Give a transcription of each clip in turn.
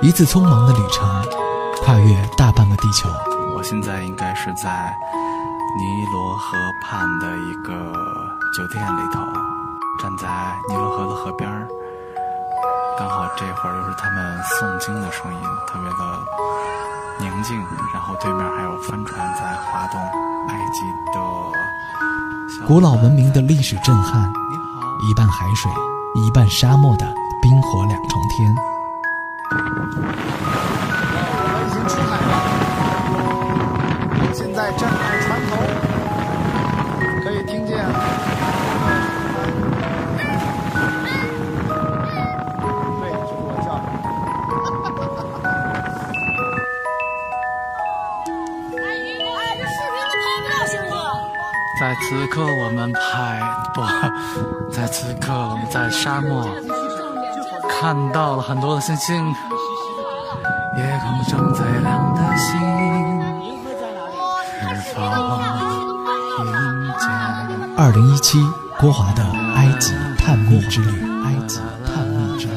一次匆忙的旅程，跨越大半个地球。我现在应该是在尼罗河畔的一个酒店里头，站在尼罗河的河边儿，刚好这会儿又是他们诵经的声音，特别的宁静。然后对面还有帆船在划动，埃及的古老文明的历史震撼，一半海水，一半沙漠的冰火两重天。沙漠。看到了很多的星星，夜空中最亮的星，是否听见？二零一七，郭华的埃及探秘之旅，埃及探秘之旅。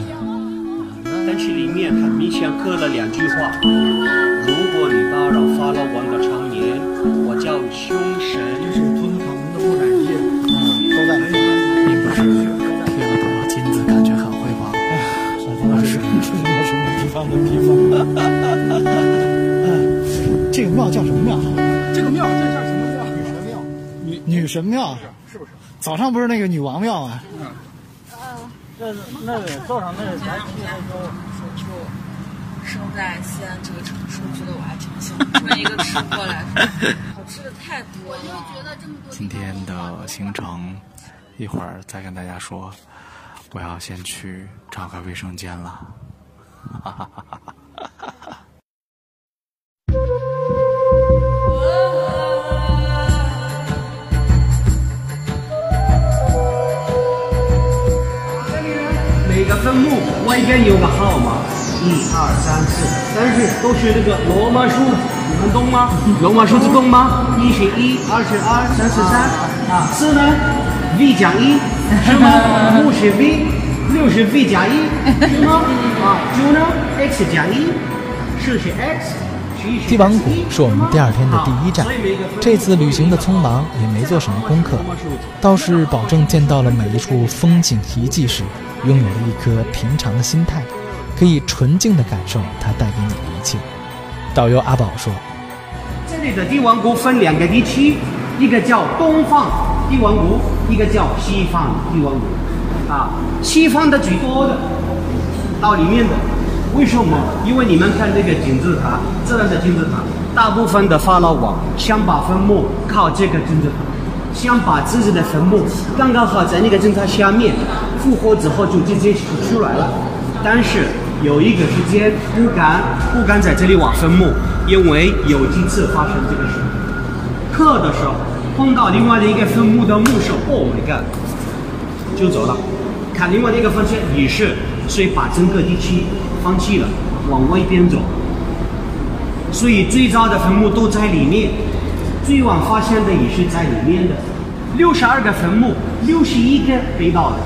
但是里面很明显刻了两句话：如果你打扰法老王的长眠，我叫凶神。这是图坦卡蒙的木乃伊，这个庙叫什么庙？这个庙这叫什么庙？女神庙。女女神庙是不是？早上不是那个女王庙啊？嗯。这那个早上那个天气那时候，就生在西安这个城市，我觉得我还挺幸福。作为一个吃货来说，好吃的太多了。今天的行程，一会儿再跟大家说。我要先去找个卫生间了。哈哈哈哈哈！每个分目外边有个号码，一二三四，但是都是那个罗马数，你们懂吗？罗马数字懂吗？一是一，二是二，三是三，啊，四呢？V 加一，是吗？五是 V，六是 V 加一，是吗？啊，九呢？X 加一，十是 X。帝王谷是我们第二天的第一站。这次旅行的匆忙也没做什么功课，倒是保证见到了每一处风景遗迹时，拥有了一颗平常的心态，可以纯净的感受它带给你的一切。导游阿宝说：“这里的帝王谷分两个地区，一个叫东方帝王谷，一个叫西方帝王谷。啊，西方的最多的，到里面的。”为什么？因为你们看这个金字塔，这样的金字塔，大部分的法老王想把坟墓靠这个金字塔，想把自己的坟墓刚刚好在那个金字塔下面，复活之后就直接出来了。但是有一个时间不敢不敢在这里挖坟墓，因为有几次发生这个事，刻的时候碰到另外的一个坟墓的墓首，Oh my god，就走了，看另外的一个方向也是，所以把整个地区。放弃了，往外边走。所以最早的坟墓都在里面，最晚发现的也是在里面的。六十二个坟墓，六十一个被盗了，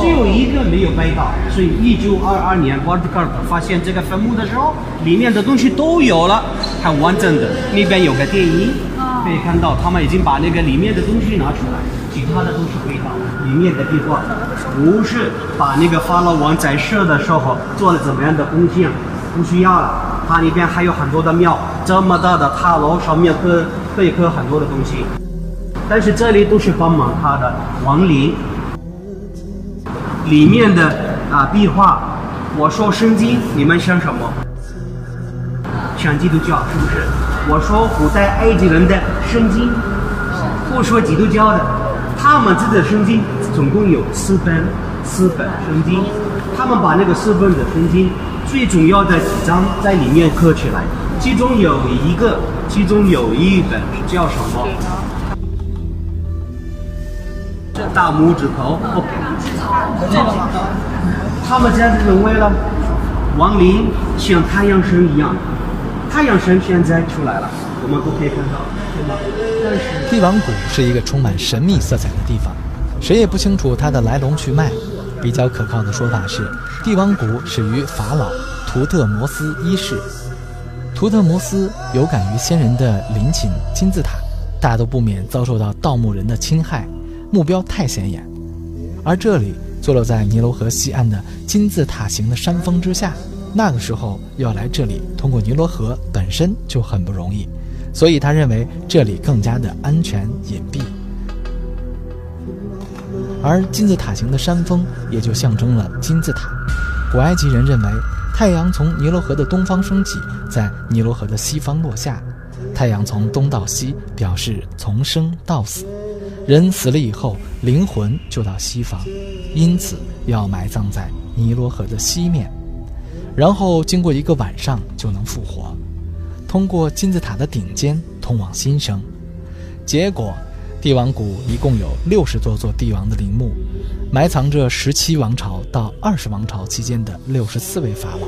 只有一个没有被盗。所以一九二二年 w a r d k a r 发现这个坟墓的时候，里面的东西都有了，很完整的。那边有个电影，可以看到他们已经把那个里面的东西拿出来，其他的都是可以的。里面的壁画不是把那个法老王在世的时候做了怎么样的贡献，不需要了。它里边还有很多的庙，这么大的塔楼上面刻可以刻很多的东西。但是这里都是帮忙他的亡灵。里面的啊壁画，我说圣经，你们想什么？想基督教是不是？我说古代埃及人的圣经，不说基督教的。他们自己的圣经总共有四本，四本圣经。他们把那个四本的圣经最重要的几章在里面刻起来。其中有一个，其中有一本叫什么？这大拇指头。他们这样子认为了，亡灵像太阳神一样。太阳神现在出来了，我们都可以看到。帝王谷是一个充满神秘色彩的地方，谁也不清楚它的来龙去脉。比较可靠的说法是，帝王谷始于法老图特摩斯一世。图特摩斯有感于先人的陵寝金字塔，大都不免遭受到盗墓人的侵害，目标太显眼。而这里坐落在尼罗河西岸的金字塔形的山峰之下，那个时候要来这里通过尼罗河本身就很不容易，所以他认为这里更加的安全隐蔽。而金字塔形的山峰也就象征了金字塔。古埃及人认为。太阳从尼罗河的东方升起，在尼罗河的西方落下。太阳从东到西，表示从生到死。人死了以后，灵魂就到西方，因此要埋葬在尼罗河的西面，然后经过一个晚上就能复活，通过金字塔的顶尖通往新生。结果，帝王谷一共有六十多座帝王的陵墓。埋藏着十七王朝到二十王朝期间的六十四位法老。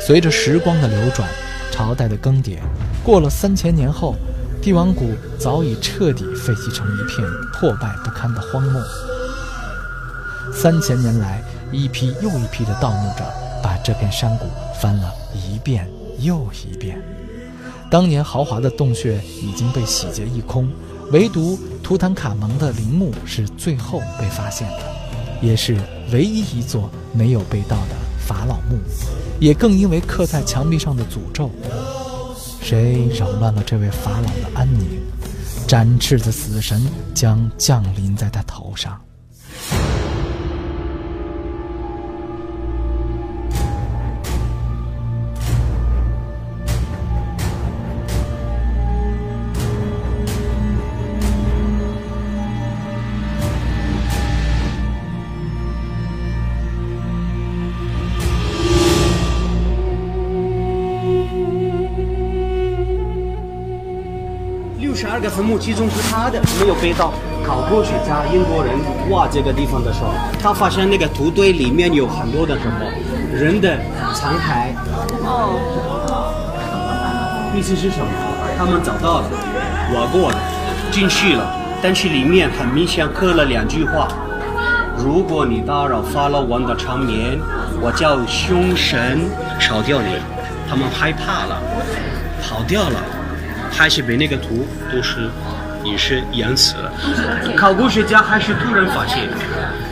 随着时光的流转，朝代的更迭，过了三千年后，帝王谷早已彻底废弃成一片破败不堪的荒漠。三千年来，一批又一批的盗墓者把这片山谷翻了一遍又一遍。当年豪华的洞穴已经被洗劫一空，唯独图坦卡蒙的陵墓是最后被发现的。也是唯一一座没有被盗的法老墓，也更因为刻在墙壁上的诅咒：谁扰乱了这位法老的安宁，展翅的死神将降临在他头上。个坟墓，其中是他的没有被盗。考古学家英国人挖这个地方的时候，他发现那个土堆里面有很多的什么人的残骸。哦。意思是什么？他们找到了，挖过了，进去了，但是里面很明显刻了两句话：如果你打扰法老王的长眠，我叫凶神烧掉你。他们害怕了，跑掉了。还是被那个图都是也是淹死了。考古学家还是突然发现，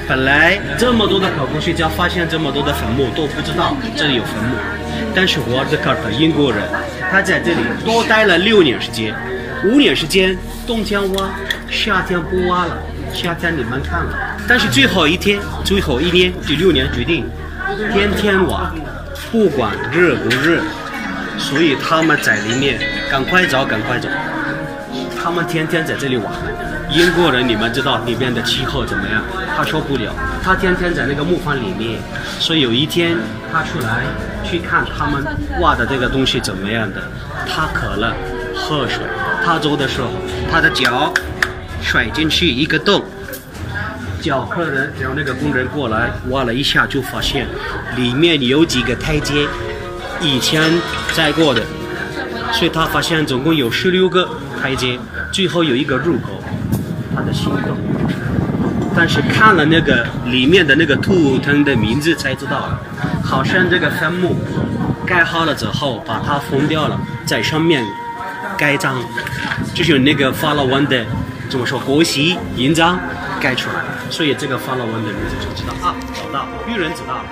本来这么多的考古学家发现这么多的坟墓都不知道这里有坟墓，但是沃尔德卡尔英国人他在这里多待了六年时间，五年时间冬天挖，夏天不挖了，夏天你们看了，但是最后一天最后一年第六年决定天天挖，不管热不热。所以他们在里面，赶快走，赶快走。他们天天在这里玩。英国人，你们知道里面的气候怎么样？他受不了，他天天在那个木房里面。所以有一天他出来去看他们挖的这个东西怎么样的，他渴了，喝水。他走的时候，他的脚甩进去一个洞，叫客人让那个工人过来挖了一下，就发现里面有几个台阶。以前在过的，所以他发现总共有十六个台阶，最后有一个入口，他的心动。但是看了那个里面的那个图腾的名字才知道，好像这个坟墓盖好了之后把它封掉了，在上面盖章，就是那个法老王的怎么说国玺印章盖出来，所以这个法老王的名字就知道啊，找到，愚人知道，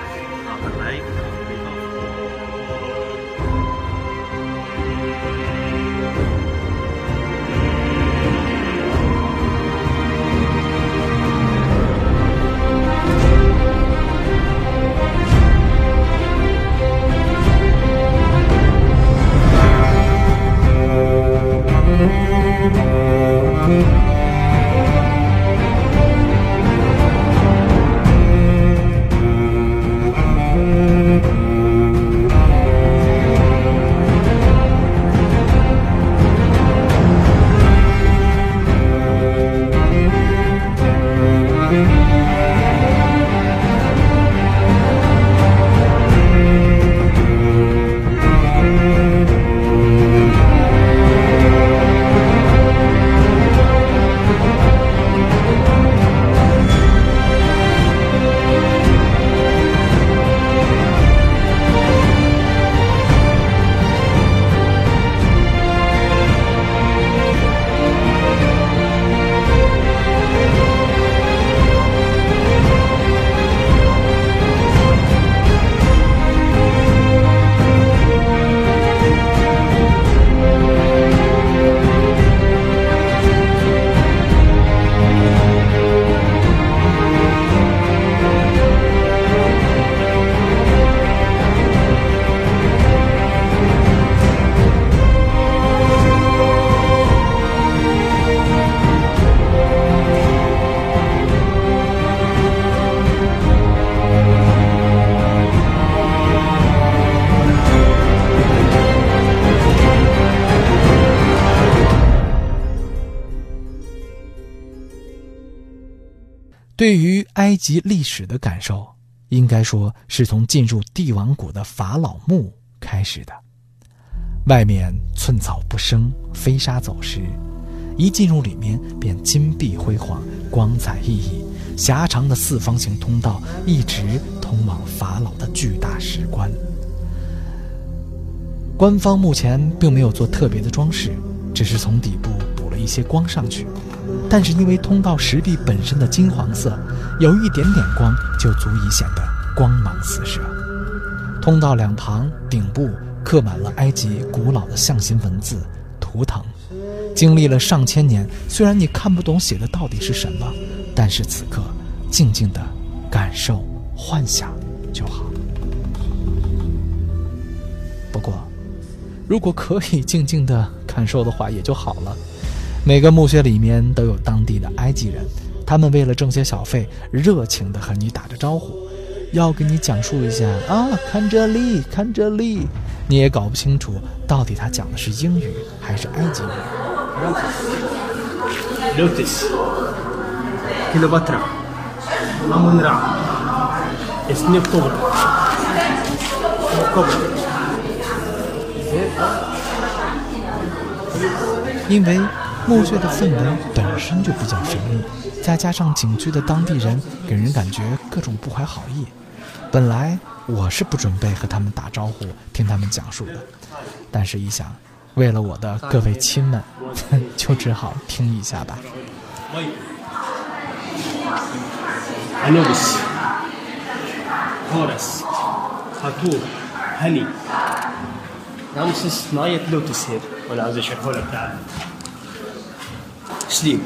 对于埃及历史的感受，应该说是从进入帝王谷的法老墓开始的。外面寸草不生，飞沙走石，一进入里面便金碧辉煌，光彩熠熠。狭长的四方形通道一直通往法老的巨大石棺。官方目前并没有做特别的装饰，只是从底部一些光上去。但是因为通道石壁本身的金黄色，有一点点光就足以显得光芒四射。通道两旁顶部刻满了埃及古老的象形文字图腾，经历了上千年，虽然你看不懂写的到底是什么，但是此刻静静的感受、幻想就好。不过，如果可以静静的感受的话，也就好了。每个墓穴里面都有当地的埃及人，他们为了挣些小费，热情地和你打着招呼，要给你讲述一下啊，看这里，看这里，你也搞不清楚到底他讲的是英语还是埃及语。Lotes, elobatra, amunra, s n e f o r go. 因为。墓穴的氛围本身就比较神秘，再加上景区的当地人给人感觉各种不怀好意，本来我是不准备和他们打招呼、听他们讲述的，但是一想，为了我的各位亲们，就只好听一下吧。 أنوبس هورس هاتور هني رمسيس نايت لوتس هير وانا عاوز اشرحه لك تعال sleep,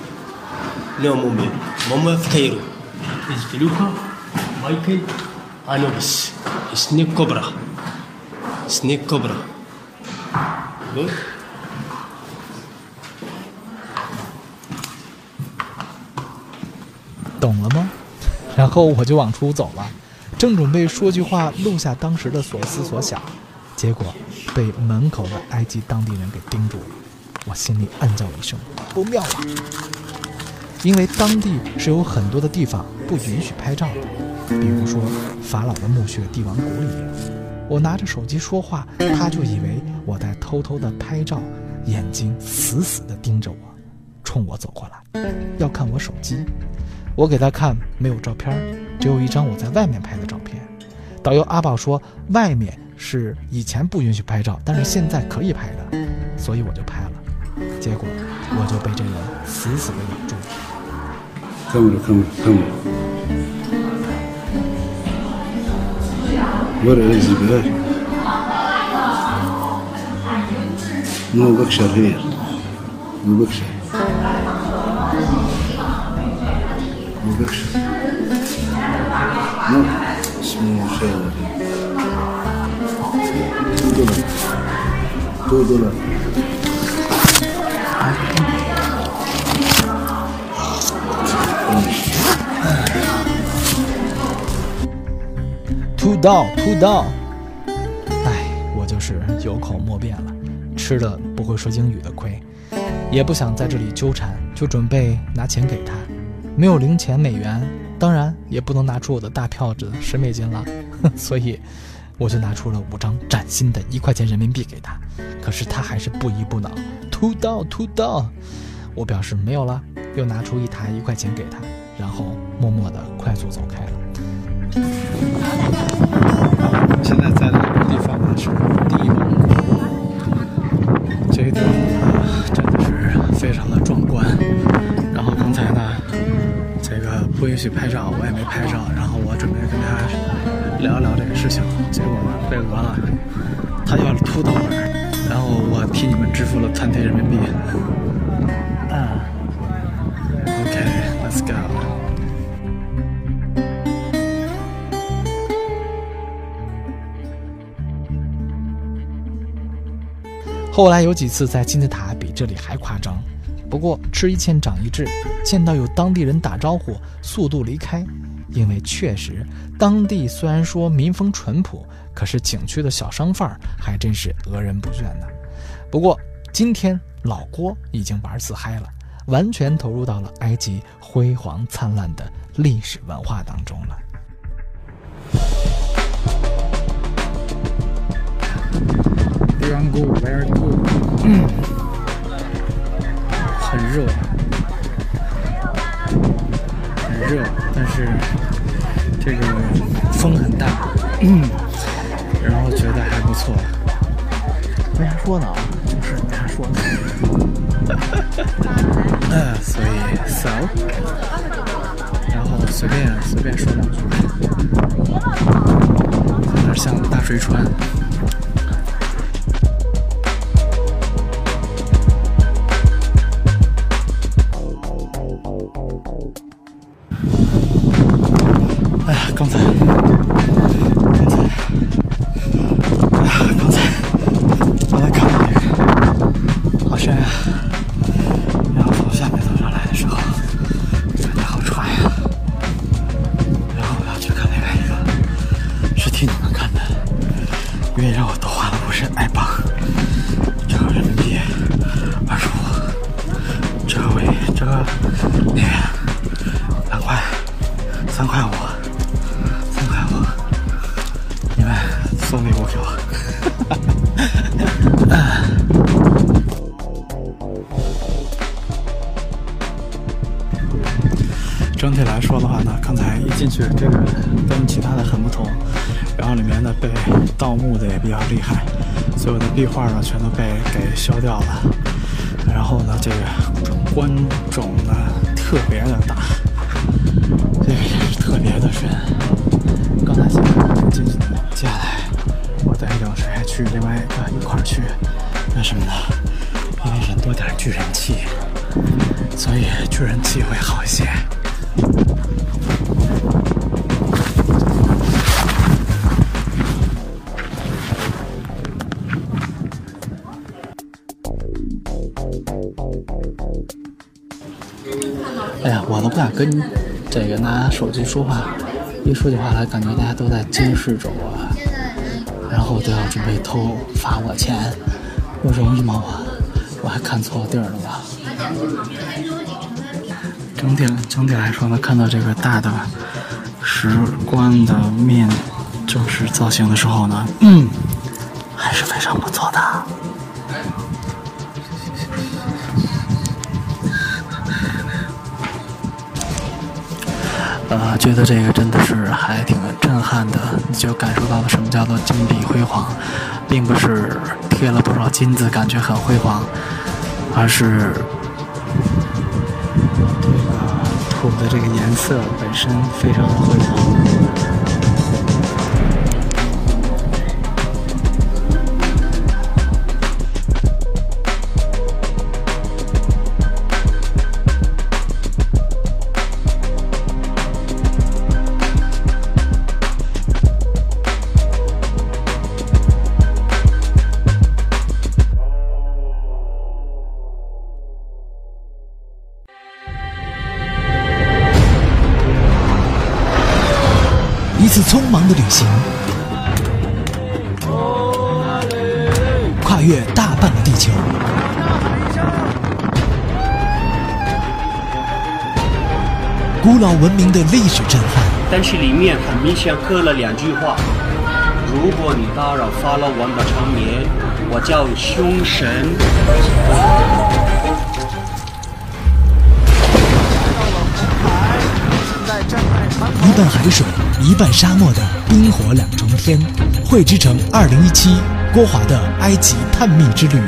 no mumia, mumia fatiru, isbeluka, baikai, anubis, snakecobra, snakecobra, 懂了吗？然后我就往出走了，正准备说句话录下当时的所思所想，结果被门口的埃及当地人给盯住了。我心里暗叫一声：不妙了！因为当地是有很多的地方不允许拍照的，比如说法老的墓穴帝王谷里面。我拿着手机说话，他就以为我在偷偷的拍照，眼睛死死地盯着我，冲我走过来，要看我手机。我给他看，没有照片，只有一张我在外面拍的照片。导游阿宝说，外面是以前不允许拍照，但是现在可以拍的，所以我就拍了。结果我就被这人死死地咬住。 كاميرا كاميرا كاميرا ورق رزق بلاش نو بكشر هير نو بكشر نو بكشر نو اسمه شاور 2 دولار 2 دولار 秃刀，秃刀。哎，我就是有口莫辩了，吃了不会说英语的亏，也不想在这里纠缠，就准备拿钱给他。没有零钱美元，当然也不能拿出我的大票子十美金了，所以我就拿出了五张崭新的一块钱人民币给他。可是他还是不依不挠，秃刀，秃刀。我表示没有了，又拿出一台一块钱给他，然后默默地快速走开了。现在在的这个地方呢是帝王谷，这个地方呢真的是非常的壮观。然后刚才呢，这个不允许拍照，我也没拍照。然后我准备跟他聊一聊这个事情，结果呢被讹了，他要秃到那儿，然后我替你们支付了三天人民币。啊，OK，let's、go。后来有几次在金字塔比这里还夸张，不过吃一堑长一智，见到有当地人打招呼，速度离开，因为确实当地虽然说民风淳朴，可是景区的小商贩儿还真是讹人不倦呢。不过今天老郭已经玩自嗨了，完全投入到了埃及辉煌灿烂的历史文化当中了。Very good, very good，嗯，很热，很热，但是这个风很大，嗯，然后觉得还不错。没啥说的啊，就是没啥说的。嗯，所以 so，然后随便随便说两句，有点像大水川。壁画呢全都被给削掉了。然后呢，这个观众呢特别的大，这个也是特别的深。刚才进进去的，接下来我带着水去另外一个一块去，为什么呢？因为人多点聚人气，所以聚人气会好跟这个拿手机说话，一说起话来，感觉大家都在监视着我，然后都要准备偷罚我钱，有容易吗？我我还看错地儿了吧？整体整体来说呢，看到这个大的石棺的面就是造型的时候呢，嗯，还是非常不错的。呃，觉得这个真的是还挺震撼的，你就感受到了什么叫做金碧辉煌，并不是贴了多少金子感觉很辉煌，而是这个土的这个颜色本身非常的辉煌。古老文明的历史震撼，但是里面很明显刻了两句话：如果你打扰法老王的长眠，我叫凶神。一半海水，一半沙漠的冰火两重天，汇之成2017郭华的埃及探秘之旅。